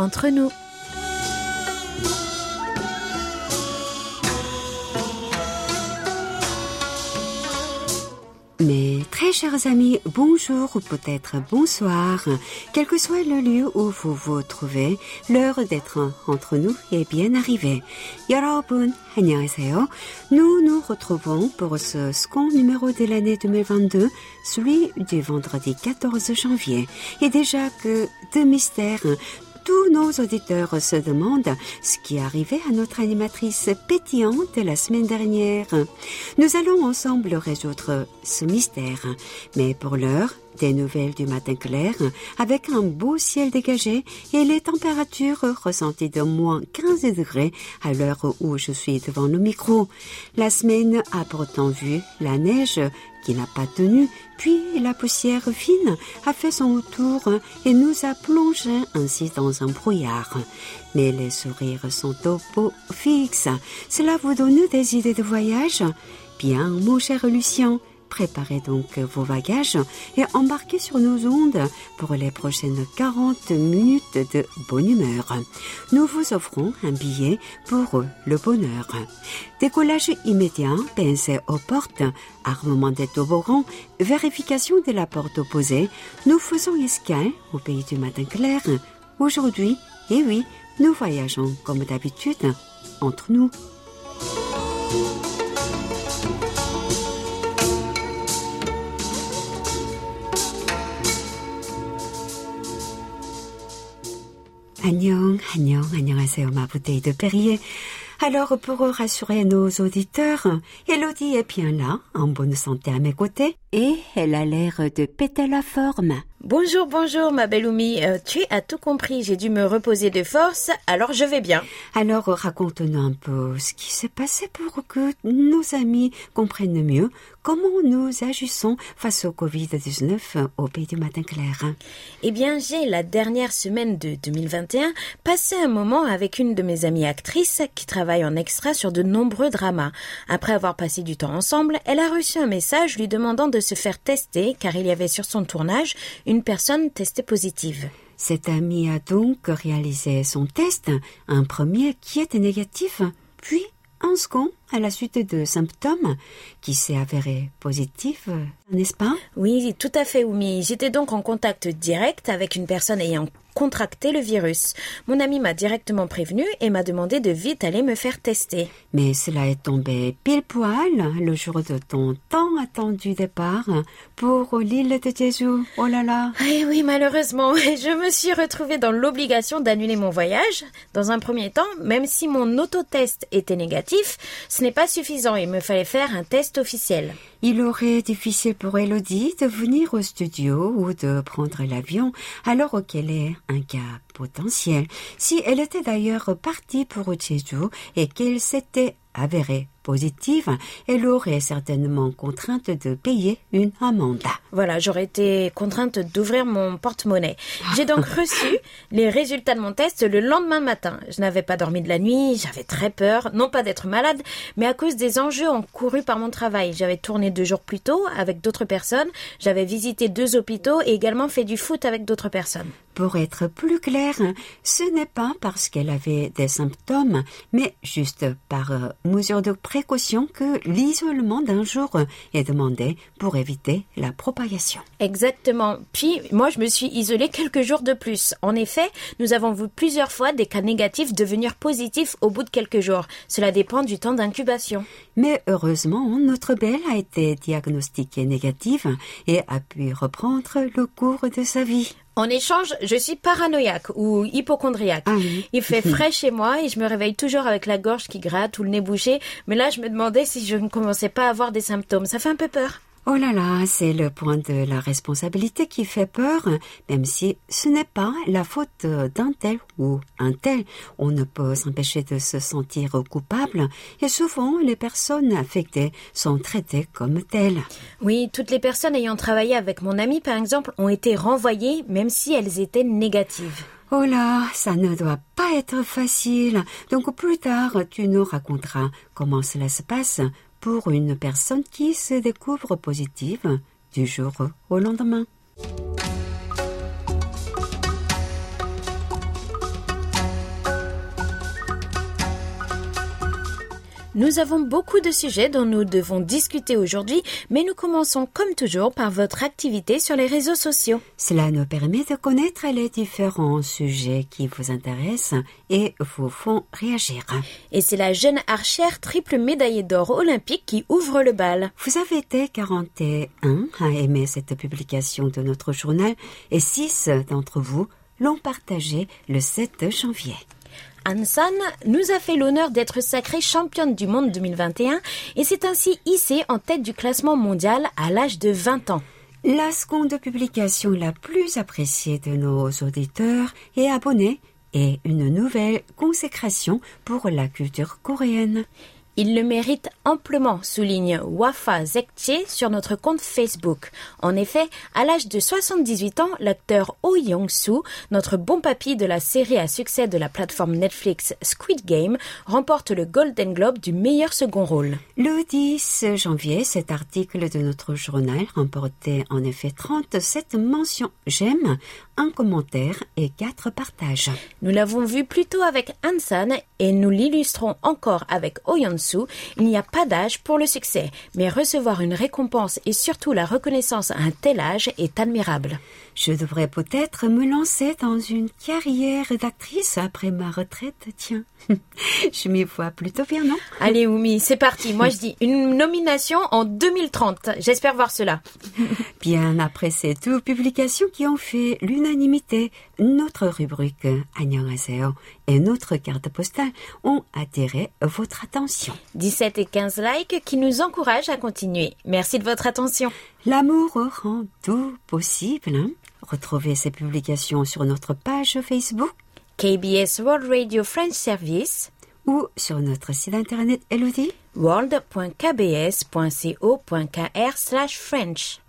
entre nous. Mes très chers amis, bonjour ou peut-être bonsoir. Quel que soit le lieu où vous vous trouvez, l'heure d'être entre nous est bien arrivée. 여러분, 안녕하세요. Nous nous retrouvons pour ce second numéro de l'année 2022, celui du vendredi 14 janvier. Et déjà que de mystères tous nos auditeurs se demandent ce qui arrivé à notre animatrice pétillante la semaine dernière. Nous allons ensemble résoudre ce mystère. Mais pour l'heure, des nouvelles du matin clair, avec un beau ciel dégagé et les températures ressenties de moins 15 degrés à l'heure où je suis devant le micro. La semaine a pourtant vu la neige qui n'a pas tenu, puis la poussière fine a fait son tour et nous a plongé ainsi dans un brouillard. Mais les sourires sont au beau fixe. Cela vous donne des idées de voyage? Bien, mon cher Lucien, Préparez donc vos bagages et embarquez sur nos ondes pour les prochaines 40 minutes de bonne humeur. Nous vous offrons un billet pour le bonheur. Décollage immédiat, pincé aux portes, armement des toboggans, vérification de la porte opposée. Nous faisons escale au pays du matin clair. Aujourd'hui, et oui, nous voyageons comme d'habitude entre nous. Annyeong, annyeong, annyeonghaseyo, ma bouteille de Perrier. Alors, pour rassurer nos auditeurs, Elodie est bien là, en bonne santé à mes côtés, et elle a l'air de péter la forme. Bonjour, bonjour, ma belle Oumi. Euh, tu as tout compris, j'ai dû me reposer de force, alors je vais bien. Alors, raconte-nous un peu ce qui s'est passé pour que nos amis comprennent mieux comment nous agissons face au Covid-19 au pays du matin clair. Eh bien, j'ai la dernière semaine de 2021 passé un moment avec une de mes amies actrices qui travaille en extra sur de nombreux dramas. Après avoir passé du temps ensemble, elle a reçu un message lui demandant de se faire tester car il y avait sur son tournage une personne testée positive. Cette amie a donc réalisé son test, un premier qui était négatif, puis un second à la suite de symptômes qui s'est avéré positif, n'est-ce pas? Oui, tout à fait, Oumi. J'étais donc en contact direct avec une personne ayant contracté le virus. Mon ami m'a directement prévenu et m'a demandé de vite aller me faire tester. Mais cela est tombé pile poil le jour de ton tant attendu départ pour l'île de Jeju. Oh là là. Eh oui, malheureusement, je me suis retrouvée dans l'obligation d'annuler mon voyage. Dans un premier temps, même si mon autotest était négatif, ce n'est pas suffisant. Il me fallait faire un test officiel. Il aurait difficile pour Elodie de venir au studio ou de prendre l'avion alors qu'elle est cas potentiel. Si elle était d'ailleurs partie pour Jeju et qu'elle s'était avérée positive, elle aurait certainement contrainte de payer une amende. Voilà, j'aurais été contrainte d'ouvrir mon porte-monnaie. J'ai donc reçu les résultats de mon test le lendemain matin. Je n'avais pas dormi de la nuit, j'avais très peur, non pas d'être malade, mais à cause des enjeux encourus par mon travail. J'avais tourné deux jours plus tôt avec d'autres personnes, j'avais visité deux hôpitaux et également fait du foot avec d'autres personnes. Pour être plus clair, ce n'est pas parce qu'elle avait des symptômes, mais juste par euh, mesure de précaution que l'isolement d'un jour est demandé pour éviter la propagation. Exactement. Puis, moi, je me suis isolée quelques jours de plus. En effet, nous avons vu plusieurs fois des cas négatifs devenir positifs au bout de quelques jours. Cela dépend du temps d'incubation. Mais heureusement, notre belle a été diagnostiquée négative et a pu reprendre le cours de sa vie. En échange, je suis paranoïaque ou hypochondriaque. Ah Il fait frais chez moi et je me réveille toujours avec la gorge qui gratte ou le nez bouché. Mais là, je me demandais si je ne commençais pas à avoir des symptômes. Ça fait un peu peur. Oh là là, c'est le point de la responsabilité qui fait peur, même si ce n'est pas la faute d'un tel ou un tel. On ne peut s'empêcher de se sentir coupable et souvent les personnes affectées sont traitées comme telles. Oui, toutes les personnes ayant travaillé avec mon ami, par exemple, ont été renvoyées même si elles étaient négatives. Oh là, ça ne doit pas être facile. Donc plus tard, tu nous raconteras comment cela se passe pour une personne qui se découvre positive du jour au lendemain. Nous avons beaucoup de sujets dont nous devons discuter aujourd'hui, mais nous commençons comme toujours par votre activité sur les réseaux sociaux. Cela nous permet de connaître les différents sujets qui vous intéressent et vous font réagir. Et c'est la jeune archère triple médaillée d'or olympique qui ouvre le bal. Vous avez été 41 à aimer cette publication de notre journal et 6 d'entre vous l'ont partagé le 7 janvier. Ansan nous a fait l'honneur d'être sacrée championne du monde 2021 et s'est ainsi hissée en tête du classement mondial à l'âge de 20 ans. La seconde publication la plus appréciée de nos auditeurs et abonnés est une nouvelle consécration pour la culture coréenne. Il le mérite amplement, souligne Wafa Zekche sur notre compte Facebook. En effet, à l'âge de 78 ans, l'acteur Oh Young-soo, notre bon papy de la série à succès de la plateforme Netflix Squid Game, remporte le Golden Globe du meilleur second rôle. Le 10 janvier, cet article de notre journal remportait en effet 37 mentions j'aime, un commentaire et quatre partages. Nous l'avons vu plus tôt avec Hansan et nous l'illustrons encore avec Oh Il n'y a pas d'âge pour le succès, mais recevoir une récompense et surtout la reconnaissance à un tel âge est admirable. Je devrais peut-être me lancer dans une carrière d'actrice après ma retraite, tiens. je m'y vois plutôt bien, non? Allez, Oumi, c'est parti. Moi, je dis une nomination en 2030. J'espère voir cela. bien après ces deux publications qui ont fait l'unanimité, notre rubrique Annyeonghaseyo et notre carte postale ont attiré votre attention. 17 et 15 likes qui nous encouragent à continuer. Merci de votre attention. L'amour rend tout possible. Hein Retrouvez ces publications sur notre page Facebook KBS World Radio French Service ou sur notre site internet Elodie world.kbs.co.kr slash French.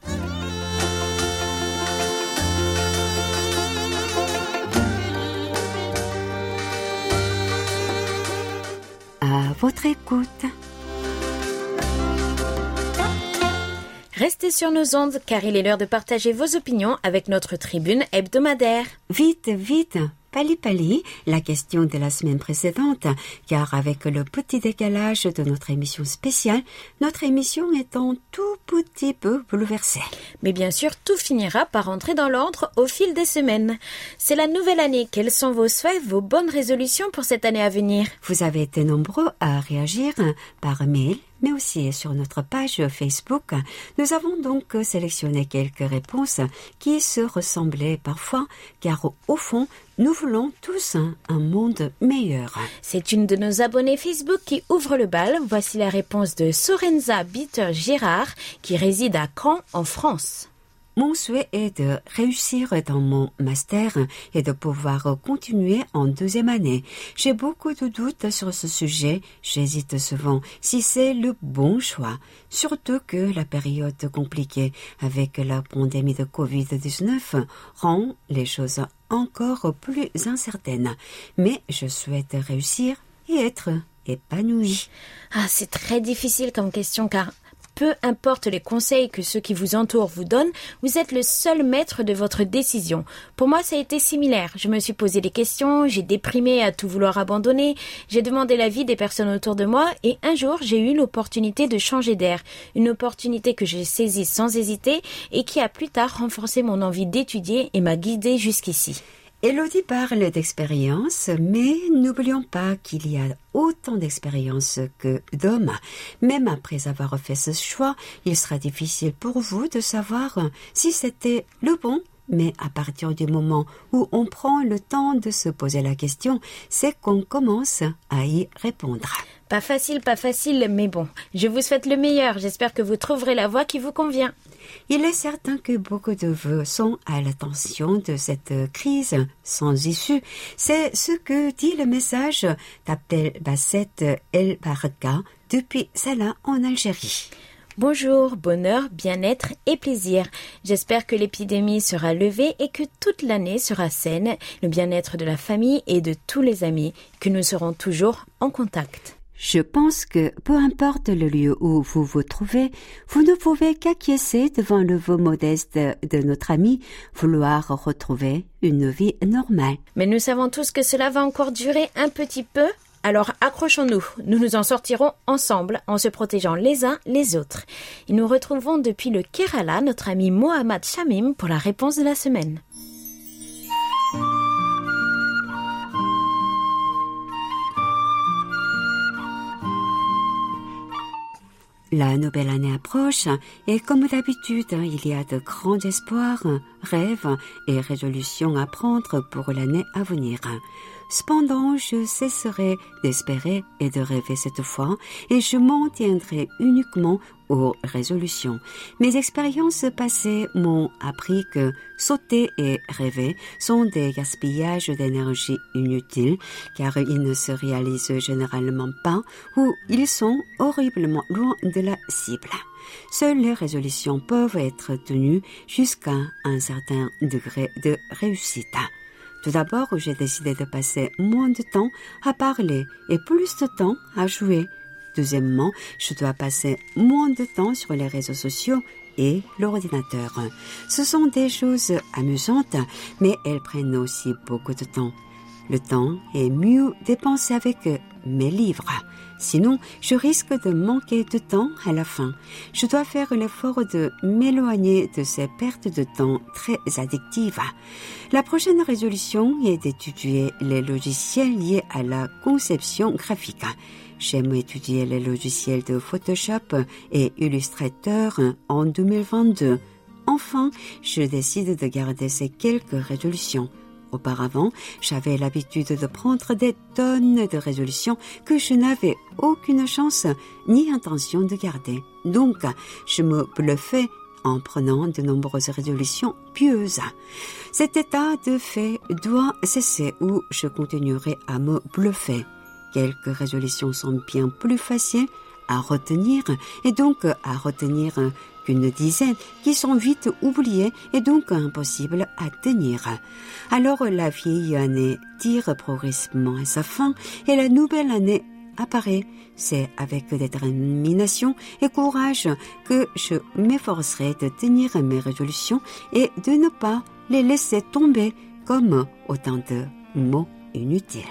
À votre écoute. Restez sur nos ondes car il est l'heure de partager vos opinions avec notre tribune hebdomadaire. Vite, vite, Pali Pali, la question de la semaine précédente, car avec le petit décalage de notre émission spéciale, notre émission est un tout petit peu bouleversée. Mais bien sûr, tout finira par entrer dans l'ordre au fil des semaines. C'est la nouvelle année. Quels sont vos souhaits, vos bonnes résolutions pour cette année à venir? Vous avez été nombreux à réagir par mail, mais aussi sur notre page Facebook. Nous avons donc sélectionné quelques réponses qui se ressemblaient parfois, car au fond, nous voulons tous un, monde meilleur. C'est une de nos abonnés Facebook qui ouvre le bal. Voici la réponse de Sorenza Bitter Girard, qui réside à Caen, en France. Mon souhait est de réussir dans mon master et de pouvoir continuer en deuxième année. J'ai beaucoup de doutes sur ce sujet. J'hésite souvent si c'est le bon choix. Surtout que la période compliquée avec la pandémie de Covid-19 rend les choses encore plus incertaines. Mais je souhaite réussir et être épanoui. Ah, c'est très difficile comme question car peu importe les conseils que ceux qui vous entourent vous donnent, vous êtes le seul maître de votre décision. Pour moi, ça a été similaire. Je me suis posé des questions, j'ai déprimé à tout vouloir abandonner, j'ai demandé l'avis des personnes autour de moi et un jour, j'ai eu l'opportunité de changer d'air. Une opportunité que j'ai saisie sans hésiter et qui a plus tard renforcé mon envie d'étudier et m'a guidée jusqu'ici. Elodie parle d'expérience, mais n'oublions pas qu'il y a autant d'expérience que d'hommes. Même après avoir fait ce choix, il sera difficile pour vous de savoir si c'était le bon mais à partir du moment où on prend le temps de se poser la question, c'est qu'on commence à y répondre. Pas facile, pas facile, mais bon, je vous souhaite le meilleur. J'espère que vous trouverez la voie qui vous convient. Il est certain que beaucoup de vous sont à l'attention de cette crise sans issue. C'est ce que dit le message d'Abdel Basset El Baraka depuis Salah en Algérie. Bonjour, bonheur, bien-être et plaisir. J'espère que l'épidémie sera levée et que toute l'année sera saine, le bien-être de la famille et de tous les amis, que nous serons toujours en contact. Je pense que peu importe le lieu où vous vous trouvez, vous ne pouvez qu'acquiescer devant le vœu modeste de notre ami vouloir retrouver une vie normale. Mais nous savons tous que cela va encore durer un petit peu Alors accrochons-nous, nous nous en sortirons ensemble en se protégeant les uns les autres. Et nous retrouvons depuis le Kerala notre ami Mohammad Shamim pour la réponse de la semaine. La nouvelle année approche et comme d'habitude, il y a de grands espoirs, rêves et résolutions à prendre pour l'année à venir. Cependant, je cesserai d'espérer et de rêver cette fois et je m'en tiendrai uniquement aux résolutions. Mes expériences passées m'ont appris que sauter et rêver sont des gaspillages d'énergie inutiles car ils ne se réalisent généralement pas ou ils sont horriblement loin de la cible. Seules les résolutions peuvent être tenues jusqu'à un certain degré de réussite. Tout d'abord, j'ai décidé de passer moins de temps à parler et plus de temps à jouer. Deuxièmement, je dois passer moins de temps sur les réseaux sociaux et l'ordinateur. Ce sont des choses amusantes, mais elles prennent aussi beaucoup de temps. Le temps est mieux dépensé avec mes livres. Sinon, je risque de manquer de temps à la fin. Je dois faire l'effort de m'éloigner de ces pertes de temps très addictives. La prochaine résolution est d'étudier les logiciels liés à la conception graphique. J'aime étudier les logiciels de Photoshop et Illustrator en 2022. Enfin, je décide de garder ces quelques résolutions. Auparavant, j'avais l'habitude de prendre des tonnes de résolutions que je n'avais aucune chance ni intention de garder. Donc, je me bluffais en prenant de nombreuses résolutions pieuses. Cet état de fait doit cesser ou je continuerai à me bluffer. Quelques résolutions sont bien plus faciles à retenir et donc à retenir qu'une dizaine qui sont vite oubliées et donc impossibles à tenir. Alors la vieille année tire progressivement à sa fin et la nouvelle année apparaît. C'est avec détermination et courage que je m'efforcerai de tenir mes résolutions et de ne pas les laisser tomber comme autant de mots inutiles.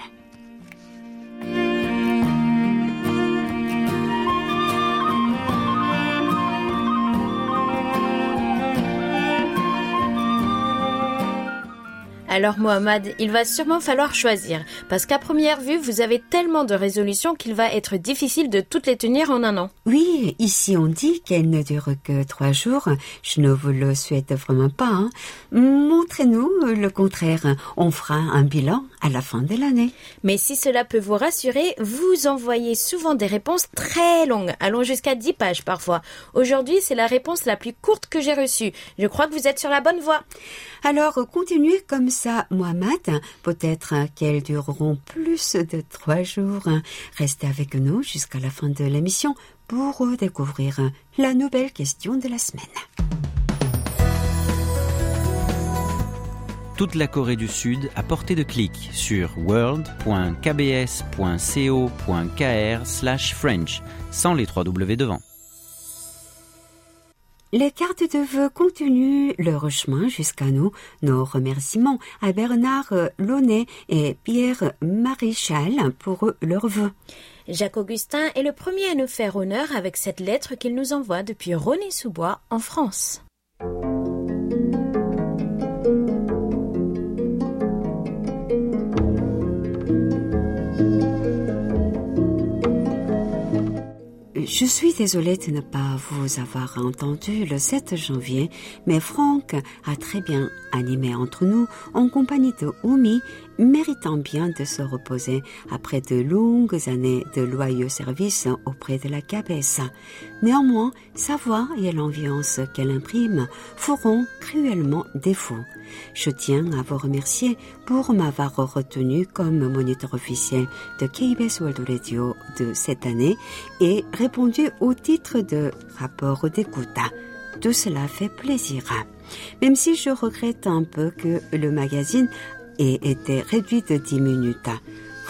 Alors Mohamed, il va sûrement falloir choisir, parce qu'à première vue, vous avez tellement de résolutions qu'il va être difficile de toutes les tenir en un an. Oui, ici on dit qu'elles ne durent que trois jours. Je ne vous le souhaite vraiment pas. Hein. Montrez-nous le contraire. On fera un bilan à la fin de l'année. Mais si cela peut vous rassurer, vous envoyez souvent des réponses très longues, allant jusqu'à 10 pages parfois. Aujourd'hui, c'est la réponse la plus courte que j'ai reçue. Je crois que vous êtes sur la bonne voie. Alors, continuez comme ça, Mohamed. Peut-être qu'elles dureront plus de trois jours. Restez avec nous jusqu'à la fin de l'émission pour découvrir la nouvelle question de la semaine. Toute la Corée du Sud à portée de clic sur world.kbs.co.kr/french sans les trois W devant. Les cartes de vœux continuent leur chemin jusqu'à nous. Nos remerciements à Bernard Launay et Pierre Maréchal pour leurs vœux. Jacques Augustin est le premier à nous faire honneur avec cette lettre qu'il nous envoie depuis René-sous-Bois en France. Je suis désolée de ne pas vous avoir entendu le 7 janvier, mais Franck a très bien animé entre nous en compagnie de Oumi, méritant bien de se reposer après de longues années de loyaux services auprès de la cabesse. Néanmoins, sa voix et l'ambiance qu'elle imprime feront cruellement défaut. Je tiens à vous remercier pour m'avoir retenu comme moniteur officiel de KBS World Radio de cette année et répondu au titre de rapport d'écoute. Tout cela fait plaisir. Même si je regrette un peu que le magazine ait été réduit de 10 minutes.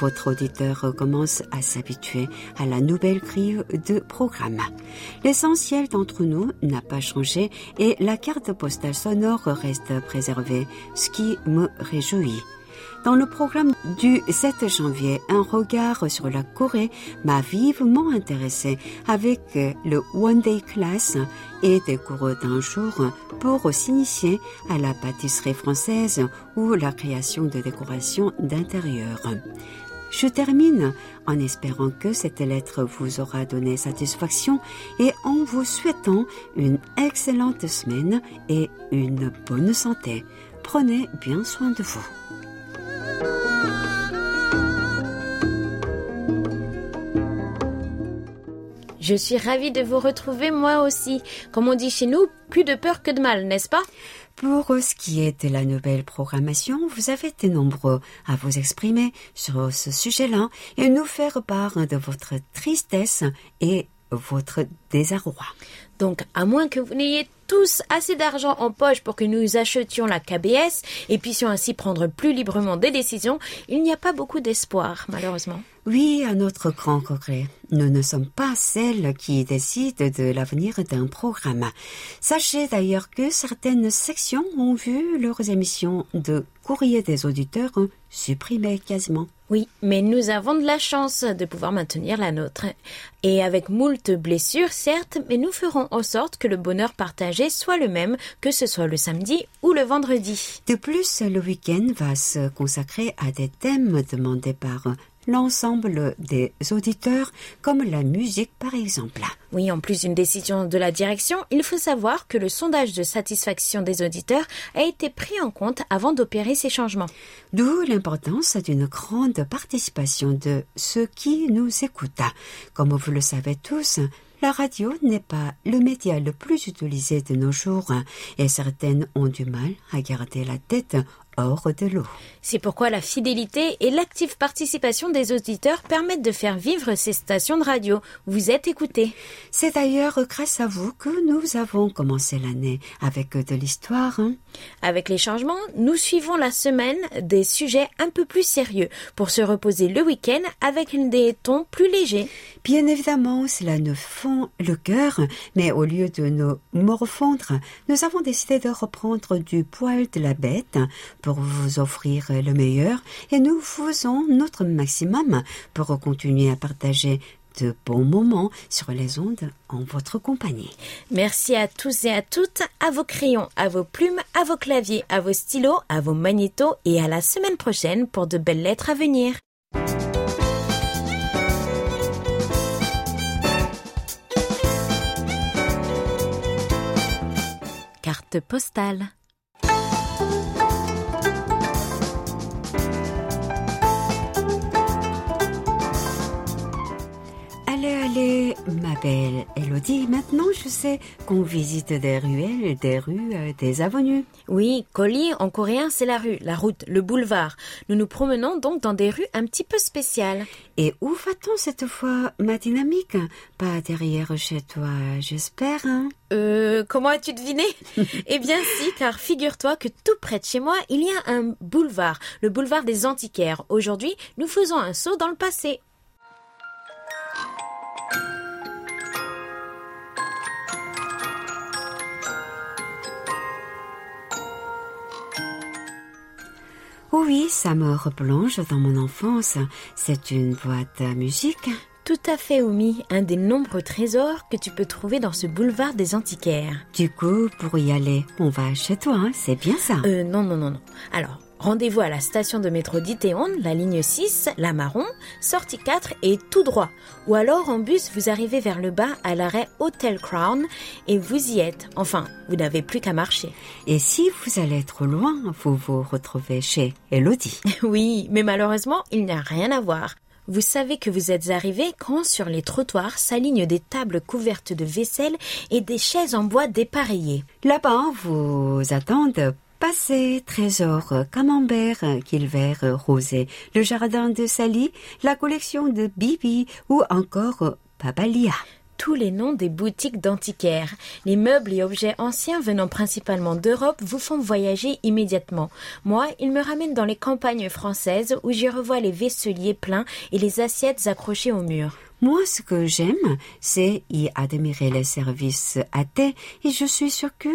Votre auditeur commence à s'habituer à la nouvelle grille de programme. L'essentiel d'entre nous n'a pas changé et la carte postale sonore reste préservée, ce qui me réjouit. Dans le programme du 7 janvier, un regard sur la Corée m'a vivement intéressé avec le One Day Class et des cours d'un jour pour s'initier à la pâtisserie française ou la création de décorations d'intérieur. Je termine en espérant que cette lettre vous aura donné satisfaction et en vous souhaitant une excellente semaine et une bonne santé. Prenez bien soin de vous. Je suis ravie de vous retrouver moi aussi. Comme on dit chez nous, plus de peur que de mal, n'est-ce pas? Pour ce qui est de la nouvelle programmation, vous avez été nombreux à vous exprimer sur ce sujet-là et nous faire part de votre tristesse et votre désarroi. Donc, à moins que vous n'ayez tous assez d'argent en poche pour que nous achetions la KBS et puissions ainsi prendre plus librement des décisions, il n'y a pas beaucoup d'espoir, malheureusement. Oui, à notre grand regret, nous ne sommes pas celles qui décident de l'avenir d'un programme. Sachez d'ailleurs que certaines sections ont vu leurs émissions de courrier des auditeurs supprimées quasiment. Oui, mais nous avons de la chance de pouvoir maintenir la nôtre. Et avec moult blessures, certes, mais nous ferons en sorte que le bonheur partagé soit le même, que ce soit le samedi ou le vendredi. De plus, le week-end va se consacrer à des thèmes demandés par l'ensemble des auditeurs, comme la musique par exemple. Oui, en plus d'une décision de la direction, il faut savoir que le sondage de satisfaction des auditeurs a été pris en compte avant d'opérer ces changements. D'où l'importance d'une grande participation de ceux qui nous écoutent. Comme vous le savez tous, la radio n'est pas le média le plus utilisé de nos jours et certaines ont du mal à garder la tête hors de l'eau. C'est pourquoi la fidélité et l'active participation des auditeurs permettent de faire vivre ces stations de radio. Vous êtes écoutés. C'est d'ailleurs grâce à vous que nous avons commencé l'année avec de l'histoire. hein. Avec les changements, nous suivons la semaine des sujets un peu plus sérieux pour se reposer le week-end avec des tons plus légers. Bien évidemment, cela nous fond le cœur, mais au lieu de nous morfondre, nous avons décidé de reprendre du poil de la bête pour vous offrir le meilleur et nous faisons notre maximum pour continuer à partager de bons moments sur les ondes en votre compagnie. Merci à tous et à toutes, à vos crayons, à vos plumes, à vos claviers, à vos stylos, à vos magnétos et à la semaine prochaine pour de belles lettres à venir. Carte postale. Allez, ma belle Elodie, maintenant je sais qu'on visite des ruelles, des rues, euh, des avenues. Oui, Koli en coréen c'est la rue, la route, le boulevard. Nous nous promenons donc dans des rues un petit peu spéciales. Et où va-t-on cette fois, ma dynamique? Pas derrière chez toi, j'espère, hein Euh, comment as-tu deviné? Eh bien si, car figure-toi que tout près de chez moi, il y a un boulevard, le boulevard des antiquaires. Aujourd'hui, nous faisons un saut dans le passé. Oui, ça me replonge dans mon enfance? C'est une boîte à musique. Tout à fait, Oumi, un des nombreux trésors que tu peux trouver dans ce boulevard des antiquaires. Du coup, pour y aller, on va chez toi, hein, c'est bien ça. Euh, non, non, non, non. Alors, rendez-vous à la station de métro d'Itéon, la ligne 6, la marron, sortie 4 et tout droit. Ou alors, en bus, vous arrivez vers le bas à l'arrêt Hotel Crown et vous y êtes. Enfin, vous n'avez plus qu'à marcher. Et si vous allez trop loin, vous vous retrouvez chez Elodie. Oui, mais malheureusement, il n'y a rien à voir. Vous savez que vous êtes arrivé quand sur les trottoirs s'alignent des tables couvertes de vaisselle et des chaises en bois dépareillées. Là-bas, vous attendent Passé, trésor, camembert, vert rosé, le jardin de Sally, la collection de Bibi ou encore Papalia. tous les noms des boutiques d'antiquaires. Les meubles et objets anciens venant principalement d'Europe vous font voyager immédiatement. Moi, ils me ramènent dans les campagnes françaises où j'y revois les vaisseliers pleins et les assiettes accrochées au mur. Moi, ce que j'aime, c'est y admirer les services à thé et je suis sûre que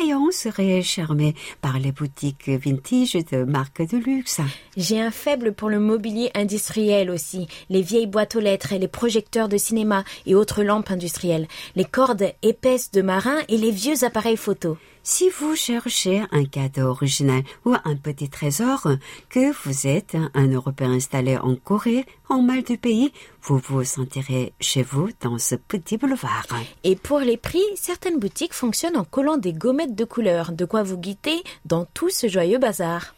Hayon serait charmé par les boutiques vintage de marques de luxe. J'ai un faible pour le mobilier industriel aussi, les vieilles boîtes aux lettres et les projecteurs de cinéma et autres lampes industrielles, les cordes épaisses de marins et les vieux appareils photo. Si vous cherchez un cadeau original ou un petit trésor, que vous êtes un Européen installé en Corée, en mal du pays, vous vous sentirez chez vous dans ce petit boulevard. Et pour les prix, certaines boutiques fonctionnent en collant des gommettes de couleur, de quoi vous guider dans tout ce joyeux bazar.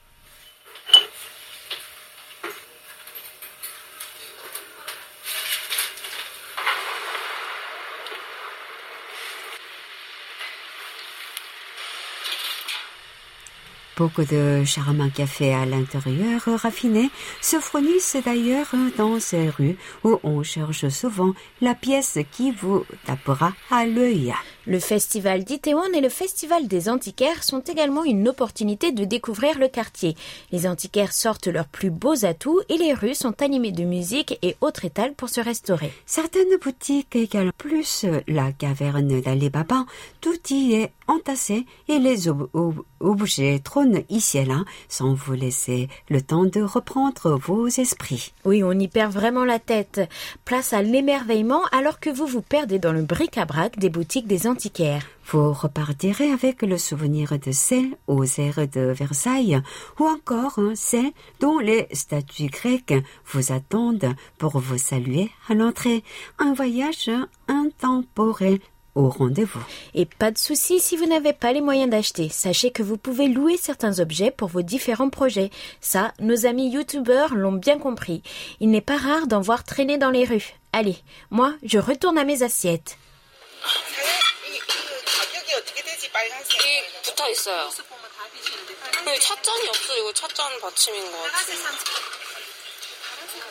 Beaucoup de charmants cafés à l'intérieur raffiné se fournissent d'ailleurs dans ces rues où on cherche souvent la pièce qui vous tapera à l'œil. Le festival d'Itaewon et le festival des antiquaires sont également une opportunité de découvrir le quartier. Les antiquaires sortent leurs plus beaux atouts et les rues sont animées de musique et autres étals pour se restaurer. Certaines boutiques égalent plus la caverne d'Alibaba. Tout y est entassé et les ob- ob- objets trônent ici et là sans vous laisser le temps de reprendre vos esprits. Oui, on y perd vraiment la tête. Place à l'émerveillement alors que vous vous perdez dans le bric-à-brac des boutiques des antiquaires. Vous repartirez avec le souvenir de celles aux airs de Versailles ou encore celles dont les statues grecques vous attendent pour vous saluer à l'entrée. Un voyage intemporel au rendez-vous. Et pas de souci si vous n'avez pas les moyens d'acheter. Sachez que vous pouvez louer certains objets pour vos différents projets. Ça, nos amis youtubeurs l'ont bien compris. Il n'est pas rare d'en voir traîner dans les rues. Allez, moi, je retourne à mes assiettes. 이게, 가격이 어떻게 되지 빨간색? 이 붙어 있어요. 찻잔이 없어 이거 찻잔 받침인 거 같아. 파란색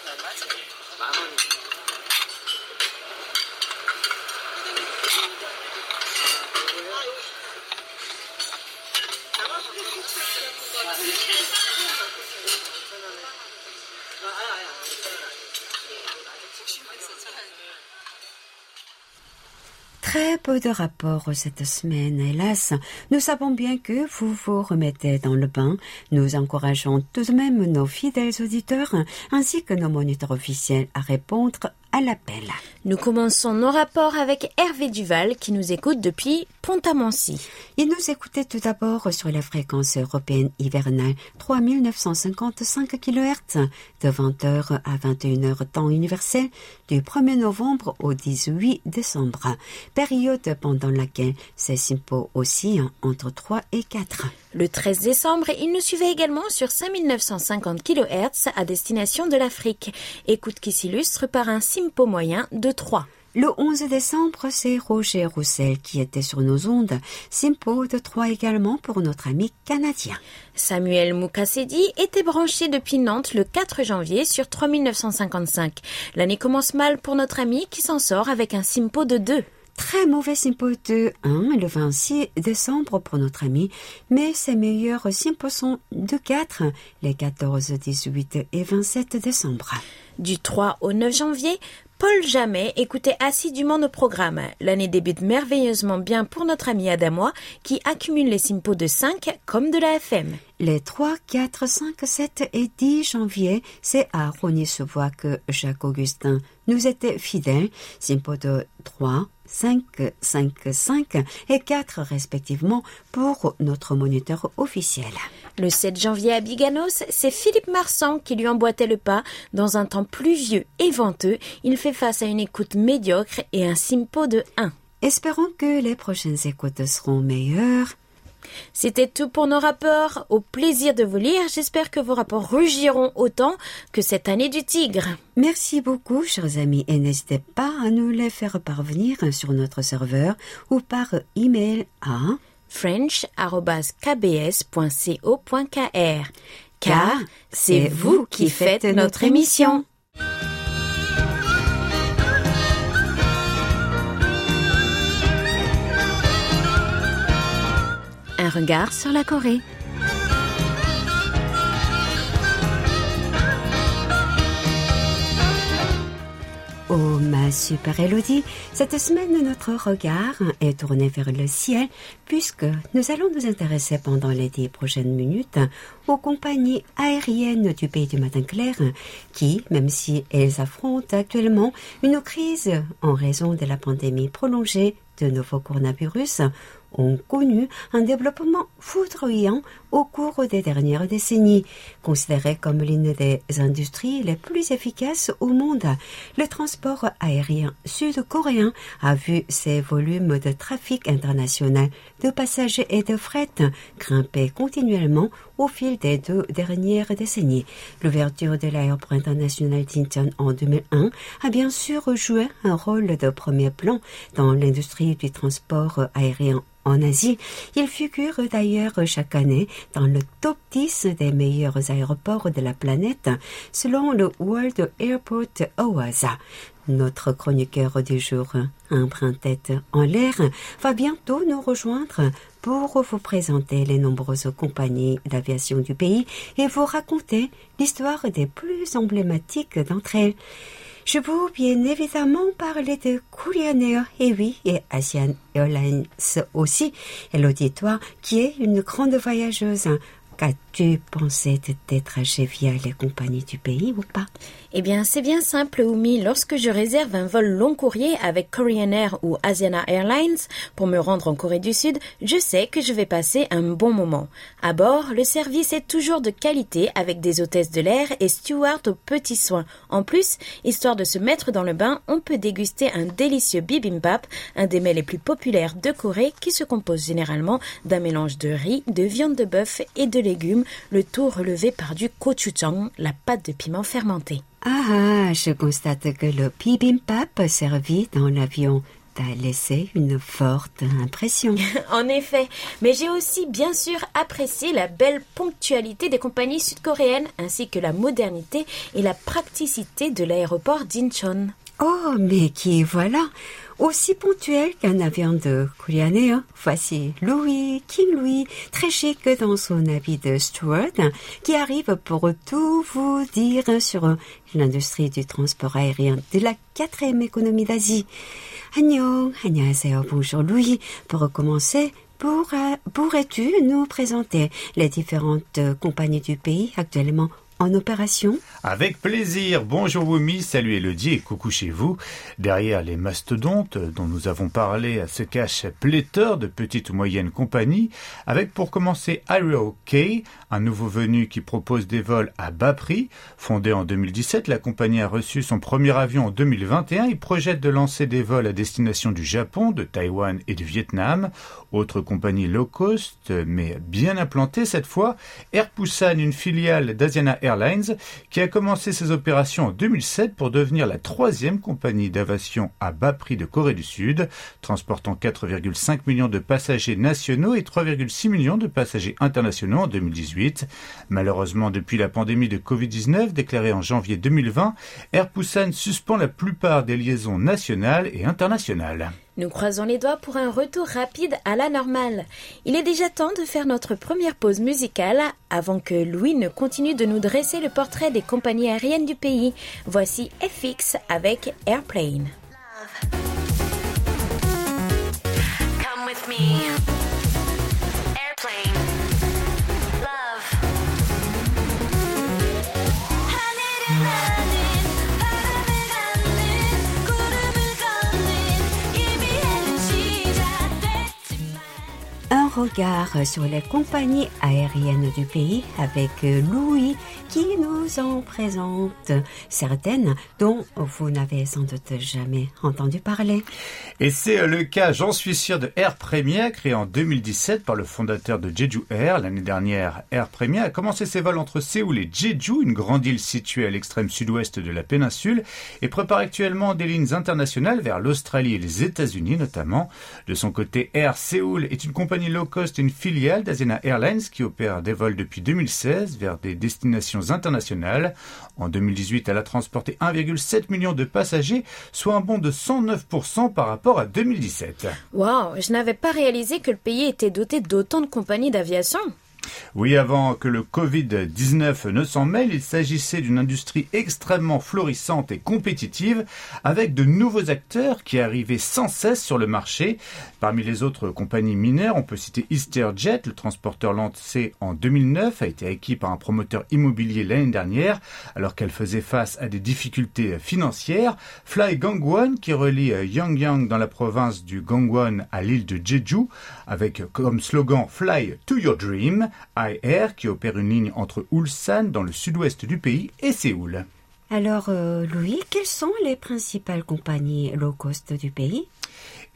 얼마지? 만 원. Peu de rapports cette semaine, hélas. Nous savons bien que vous vous remettez dans le bain. Nous encourageons tout de même nos fidèles auditeurs ainsi que nos moniteurs officiels à répondre à l'appel. Nous commençons nos rapports avec Hervé Duval qui nous écoute depuis Il nous écoutait tout d'abord sur la fréquence européenne hivernale 3955 kHz de 20h à 21h temps universel du 1er novembre au 18 décembre, période pendant laquelle ces simpos oscillent entre 3 et 4. Le 13 décembre, il nous suivait également sur 5950 kHz à destination de l'Afrique. Écoute qui s'illustre par un simpo moyen de 3. Le 11 décembre, c'est Roger Roussel qui était sur nos ondes. Simpo de 3 également pour notre ami canadien. Samuel Moukasedi était branché depuis Nantes le 4 janvier sur 3955. L'année commence mal pour notre ami qui s'en sort avec un simpo de 2. Très mauvais simpo de 1 le 26 décembre pour notre ami, mais ses meilleurs simpos sont de 4 les 14, 18 et 27 décembre. Du 3 au 9 janvier, Paul Jamais écoutait assidûment nos programmes. L'année débute merveilleusement bien pour notre ami Adamois qui accumule les simpos de 5 comme de la FM. Les 3, 4, 5, 7 et 10 janvier, c'est à Rogny-sous-Bois que Jacques-Augustin nous était fidèle. Simpo de 3, 5, 5, 5 et 4 respectivement pour notre moniteur officiel. Le 7 janvier à Biganos, c'est Philippe Marsan qui lui emboîtait le pas. Dans un temps pluvieux et venteux, il fait face à une écoute médiocre et un simpo de 1. Espérons que les prochaines écoutes seront meilleures. C'était tout pour nos rapports. Au plaisir de vous lire. J'espère que vos rapports rugiront autant que cette année du tigre. Merci beaucoup, chers amis, et n'hésitez pas à nous les faire parvenir sur notre serveur ou par email à french.kbs.co.kr car c'est vous qui faites notre émission. Regard sur la Corée. Oh ma super Elodie, cette semaine notre regard est tourné vers le ciel puisque nous allons nous intéresser pendant les dix prochaines minutes aux compagnies aériennes du pays du matin clair qui, même si elles affrontent actuellement une crise en raison de la pandémie prolongée de nouveau coronavirus, ont connu un développement foudroyant au cours des dernières décennies. Considéré comme l'une des industries les plus efficaces au monde, le transport aérien sud-coréen a vu ses volumes de trafic international de passagers et de fret grimper continuellement au fil des deux dernières décennies. L'ouverture de l'aéroport international d'Incheon en 2001 a bien sûr joué un rôle de premier plan dans l'industrie du transport aérien en Asie. Il figure d'ailleurs chaque année dans le top 10 des meilleurs aéroports de la planète selon le World Airport Awards. Notre chroniqueur du jour, un tête en l'air, va bientôt nous rejoindre pour vous présenter les nombreuses compagnies d'aviation du pays et vous raconter l'histoire des plus emblématiques d'entre elles. Je veux bien évidemment parler de Air, et oui, et Asian Airlines aussi, et l'auditoire qui est une grande voyageuse. Qu'as-tu pensé de tes trajets via les compagnies du pays ou pas? Eh bien, c'est bien simple, Oumi. Lorsque je réserve un vol long courrier avec Korean Air ou Asiana Airlines pour me rendre en Corée du Sud, je sais que je vais passer un bon moment. À bord, le service est toujours de qualité avec des hôtesses de l'air et stewards aux petits soins. En plus, histoire de se mettre dans le bain, on peut déguster un délicieux bibimbap, un des mets les plus populaires de Corée qui se compose généralement d'un mélange de riz, de viande de bœuf et de légumes, le tout relevé par du gochujang, la pâte de piment fermenté. Ah, je constate que le bibimbap servi dans l'avion t'a laissé une forte impression. En effet, mais j'ai aussi bien sûr apprécié la belle ponctualité des compagnies sud-coréennes ainsi que la modernité et la praticité de l'aéroport d'Incheon. Oh, mais qui voilà aussi ponctuel qu'un avion de Korean Air. Voici Louis, King Louis, très chic dans son habit de steward, qui arrive pour tout vous dire sur l'industrie du transport aérien de la quatrième économie d'Asie. 안녕, 안녕하세요, bonjour Louis. Pour commencer, pour, pourrais-tu nous présenter les différentes compagnies du pays actuellement en opération Avec plaisir. Bonjour Wumi, salut Elodie et coucou chez vous. Derrière les mastodontes dont nous avons parlé se cachent pléthore de petites ou moyennes compagnies, avec pour commencer Aero K, un nouveau venu qui propose des vols à bas prix. Fondée en 2017, la compagnie a reçu son premier avion en 2021 et projette de lancer des vols à destination du Japon, de Taïwan et du Vietnam. Autre compagnie low cost, mais bien implantée cette fois, Air Busan, une filiale d'Asiana Airlines, qui a commencé ses opérations en 2007 pour devenir la troisième compagnie d'aviation à bas prix de Corée du Sud, transportant 4,5 millions de passagers nationaux et 3,6 millions de passagers internationaux en 2018. Malheureusement, depuis la pandémie de Covid-19 déclarée en janvier 2020, Air Busan suspend la plupart des liaisons nationales et internationales. Nous croisons les doigts pour un retour rapide à la normale. Il est déjà temps de faire notre première pause musicale avant que Louis ne continue de nous dresser le portrait des compagnies aériennes du pays. Voici FX avec Airplane. Regard sur les compagnies aériennes du pays avec Louis qui nous en présente certaines dont vous n'avez sans doute jamais entendu parler. Et c'est le cas, j'en suis sûr, de Air Premier, créé en 2017 par le fondateur de Jeju Air. L'année dernière, Air Premier a commencé ses vols entre Séoul et Jeju, une grande île située à l'extrême sud-ouest de la péninsule, et prépare actuellement des lignes internationales vers l'Australie et les États-Unis notamment. De son côté, Air Séoul est une compagnie low cost, une filiale d'Asiana Airlines qui opère des vols depuis 2016 vers des destinations internationales. En 2018, elle a transporté 1,7 million de passagers, soit un bond de 109% par rapport à 2017. Waouh, je n'avais pas réalisé que le pays était doté d'autant de compagnies d'aviation. Oui, avant que le Covid-19 ne s'en mêle, il s'agissait d'une industrie extrêmement florissante et compétitive, avec de nouveaux acteurs qui arrivaient sans cesse sur le marché. Parmi les autres compagnies minières, on peut citer EasterJet, le transporteur lancé en 2009, a été acquis par un promoteur immobilier l'année dernière, alors qu'elle faisait face à des difficultés financières. Fly Gangwon, qui relie Yangyang dans la province du Gangwon à l'île de Jeju, avec comme slogan Fly to your dream, Air qui opère une ligne entre Ulsan dans le sud-ouest du pays et Séoul. Alors, euh, Louis, quelles sont les principales compagnies low cost du pays?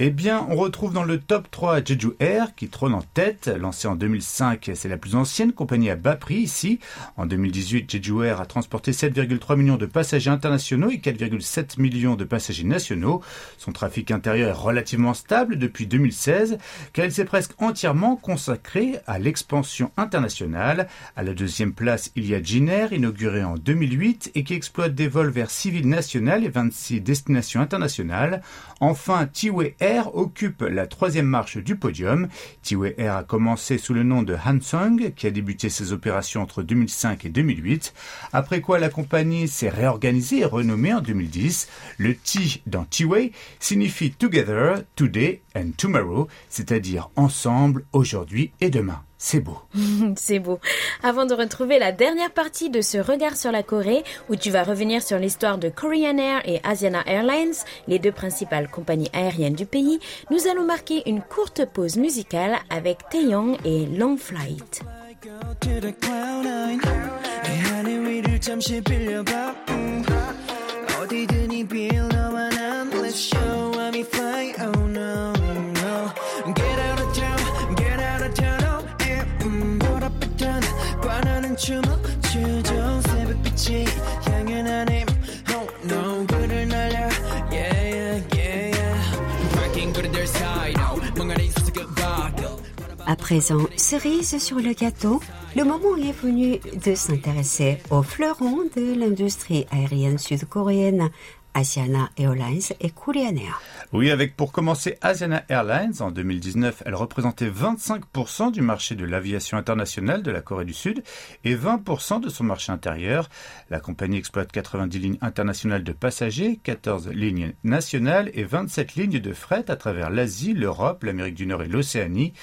Eh bien, on retrouve dans le top 3 Jeju Air qui trône en tête. Lancée en 2005, c'est la plus ancienne compagnie à bas prix ici. En 2018, Jeju Air a transporté 7,3 millions de passagers internationaux et 4,7 millions de passagers nationaux. Son trafic intérieur est relativement stable depuis 2016 car il s'est presque entièrement consacré à l'expansion internationale. À la deuxième place, il y a Jinair, inauguré en 2008 et qui exploite des vols vers Civil National et 26 destinations internationales. Enfin, Tiway Air occupe la troisième marche du podium. Tiway Air a commencé sous le nom de Hansung, qui a débuté ses opérations entre 2005 et 2008. Après quoi, la compagnie s'est réorganisée et renommée en 2010. Le T dans Tiway signifie Together, Today and Tomorrow, c'est-à-dire ensemble, aujourd'hui et demain. C'est beau. C'est beau. Avant de retrouver la dernière partie de ce regard sur la Corée, où tu vas revenir sur l'histoire de Korean Air et Asiana Airlines, les deux principales compagnies aériennes du pays, nous allons marquer une courte pause musicale avec Taeyong et Long Flight. 반하는 춤을 추죠 새벽빛이 향해 나님 Oh no 불을 날려 Yeah yeah yeah yeah Breaking good their side Oh 멍하니 있어서 goodbye À présent, cerise sur le gâteau, le moment est venu de s'intéresser aux fleurons de l'industrie aérienne sud-coréenne, Asiana Airlines et Korean Air. Oui, avec pour commencer Asiana Airlines. En 2019, elle représentait 25% du marché de l'aviation internationale de la Corée du Sud et 20% de son marché intérieur. La compagnie exploite 90 lignes internationales de passagers, 14 lignes nationales et 27 lignes de fret à travers l'Asie, l'Europe, l'Amérique du Nord et l'Océanie.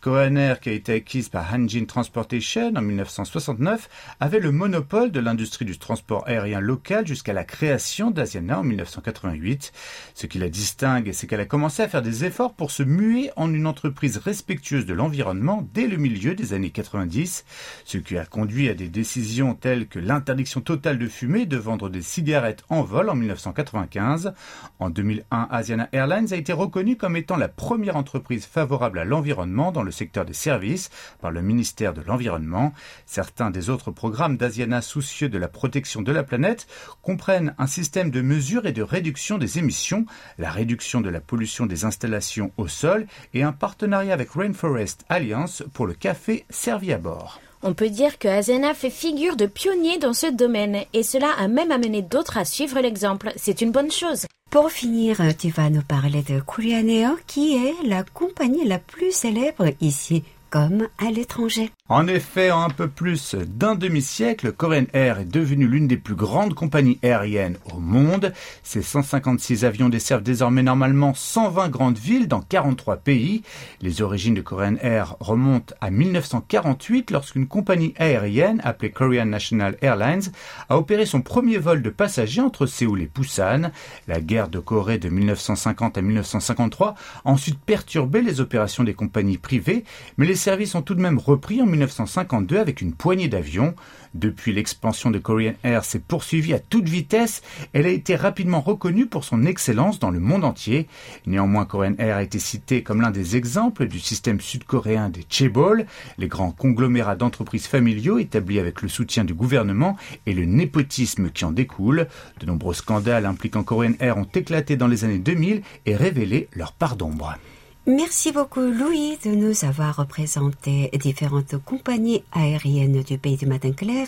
Korean Air, qui a été acquise par Hanjin Transportation en 1969, avait le monopole de l'industrie du transport aérien local jusqu'à la création d'Asiana en 1988. Ce qui la distingue, c'est qu'elle a commencé à faire des efforts pour se muer en une entreprise respectueuse de l'environnement dès le milieu des années 90, ce qui a conduit à des décisions telles que l'interdiction totale de fumer de vendre des cigarettes en vol en 1995. En 2001, Asiana Airlines a été reconnue comme étant la première entreprise favorable à l'environnement dans le secteur des services par le ministère de l'Environnement. Certains des autres programmes d'Asiana soucieux de la protection de la planète comprennent un système de mesure et de réduction des émissions, la réduction de la pollution des installations au sol et un partenariat avec Rainforest Alliance pour le café servi à bord. On peut dire que Asiana fait figure de pionnier dans ce domaine et cela a même amené d'autres à suivre l'exemple. C'est une bonne chose. Pour finir, tu vas nous parler de Air, qui est la compagnie la plus célèbre ici à l'étranger. En effet, en un peu plus d'un demi-siècle, Korean Air est devenue l'une des plus grandes compagnies aériennes au monde. Ses 156 avions desservent désormais normalement 120 grandes villes dans 43 pays. Les origines de Korean Air remontent à 1948 lorsqu'une compagnie aérienne appelée Korean National Airlines a opéré son premier vol de passagers entre Séoul et Busan. La guerre de Corée de 1950 à 1953 a ensuite perturbé les opérations des compagnies privées, mais les services ont tout de même repris en 1952 avec une poignée d'avions. Depuis, l'expansion de Korean Air s'est poursuivie à toute vitesse. Elle a été rapidement reconnue pour son excellence dans le monde entier. Néanmoins, Korean Air a été cité comme l'un des exemples du système sud-coréen des chaebol, les grands conglomérats d'entreprises familiaux établis avec le soutien du gouvernement et le népotisme qui en découle. De nombreux scandales impliquant Korean Air ont éclaté dans les années 2000 et révélé leur part d'ombre. Merci beaucoup Louis de nous avoir représenté différentes compagnies aériennes du pays du matin clair.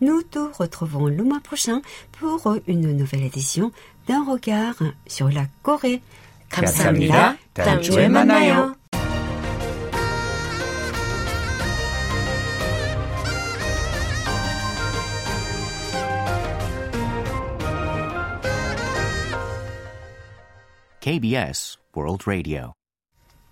Nous te retrouvons le mois prochain pour une nouvelle édition d'un regard sur la Corée. KBS World Radio.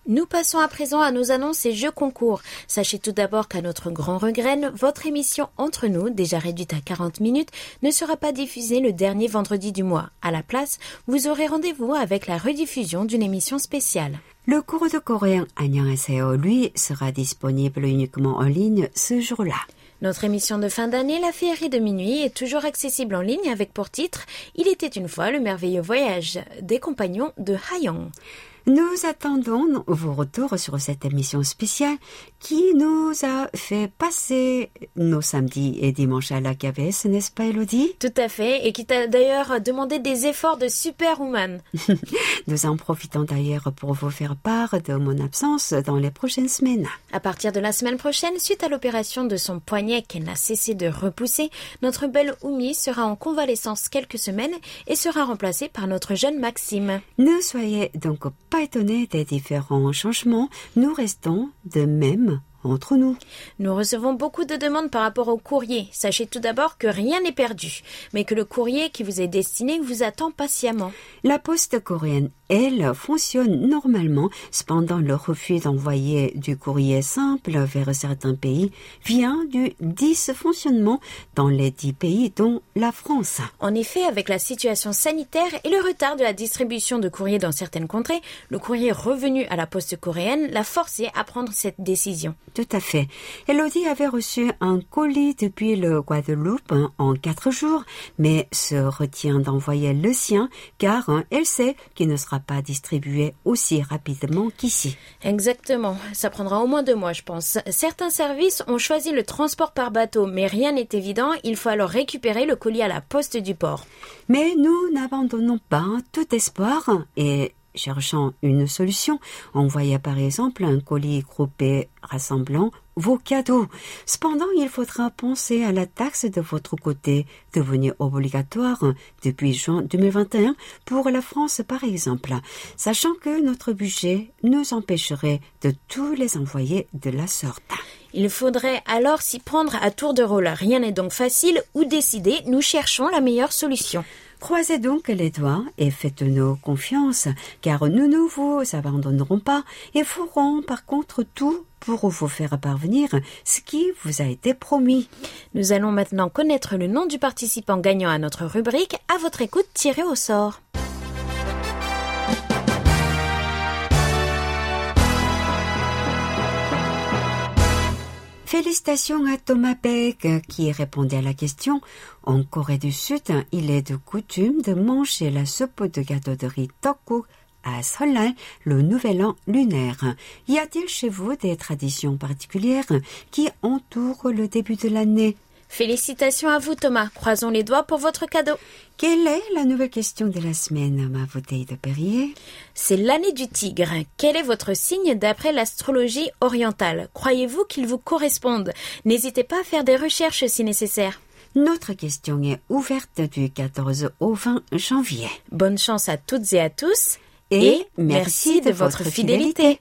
Nous passons à présent à nos annonces et jeux concours. Sachez tout d'abord qu'à notre grand regret, votre émission Entre nous, déjà réduite à 40 minutes, ne sera pas diffusée le dernier vendredi du mois. À la place, vous aurez rendez-vous avec la rediffusion d'une émission spéciale. Le cours de coréen 안녕하세요, lui, sera disponible uniquement en ligne ce jour-là. Notre émission de fin d'année, La Féerie de minuit, est toujours accessible en ligne avec pour titre Il était une fois le merveilleux voyage des compagnons de Hayong. Nous attendons vos retours sur cette émission spéciale qui nous a fait passer nos samedis et dimanches à la KBS, n'est-ce pas Elodie? Tout à fait, et qui t'a d'ailleurs demandé des efforts de superwoman. Nous en profitons d'ailleurs pour vous faire part de mon absence dans les prochaines semaines. À partir de la semaine prochaine, suite à l'opération de son poignet qu'elle n'a cessé de repousser, notre belle Oumi sera en convalescence quelques semaines et sera remplacée par notre jeune Maxime. Ne soyez donc pas étonnés des différents changements, nous restons de même entre nous. Nous recevons beaucoup de demandes par rapport au courrier. Sachez tout d'abord que rien n'est perdu, mais que le courrier qui vous est destiné vous attend patiemment. La poste coréenne, elle, fonctionne normalement. Cependant, le refus d'envoyer du courrier simple vers certains pays vient du dysfonctionnement dans les dix pays, dont la France. En effet, avec la situation sanitaire et le retard de la distribution de courrier dans certaines contrées, le courrier revenu à la poste coréenne l'a forcé à prendre cette décision. Tout à fait. Elodie avait reçu un colis depuis le Guadeloupe hein, en quatre jours, mais se retient d'envoyer le sien car hein, elle sait qu'il ne sera pas distribué aussi rapidement qu'ici. Exactement. Ça prendra au moins deux mois, je pense. Certains services ont choisi le transport par bateau, mais rien n'est évident. Il faut alors récupérer le colis à la poste du port. Mais nous n'abandonnons pas tout espoir et cherchant une solution, envoyez par exemple un colis groupé rassemblant vos cadeaux. Cependant, il faudra penser à la taxe de votre côté, devenue obligatoire depuis juin 2021 pour la France par exemple, sachant que notre budget nous empêcherait de tous les envoyer de la sorte. Il faudrait alors s'y prendre à tour de rôle. Rien n'est donc facile ou décidé. Nous cherchons la meilleure solution. Croisez donc les doigts et faites-nous confiance, car nous ne vous abandonnerons pas et ferons par contre tout pour vous faire parvenir ce qui vous a été promis. Nous allons maintenant connaître le nom du participant gagnant à notre rubrique. À votre écoute, tiré au sort. Félicitations à Thomas Beck qui répondait à la question. En Corée du Sud, il est de coutume de manger la soupe de gâteau de riz tteokguk à Seollal, le nouvel an lunaire. Y a-t-il chez vous des traditions particulières qui entourent le début de l'année? Félicitations à vous Thomas. Croisons les doigts pour votre cadeau. Quelle est la nouvelle question de la semaine, ma bouteille de Perrier? C'est l'année du tigre. Quel est votre signe d'après l'astrologie orientale? Croyez-vous qu'il vous corresponde? N'hésitez pas à faire des recherches si nécessaire. Notre question est ouverte du 14 au 20 janvier. Bonne chance à toutes et à tous. Et merci de votre fidélité.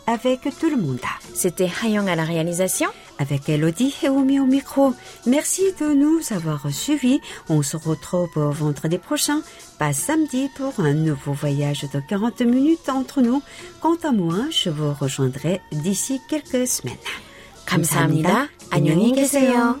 avec tout le monde. C'était Hayong à la réalisation. Avec Elodie et Omi au micro. Merci de nous avoir suivis. On se retrouve vendredi prochain, pas samedi, pour un nouveau voyage de 40 minutes entre nous. Quant à moi, je vous rejoindrai d'ici quelques semaines. 감사합니다. 안녕히 계세요.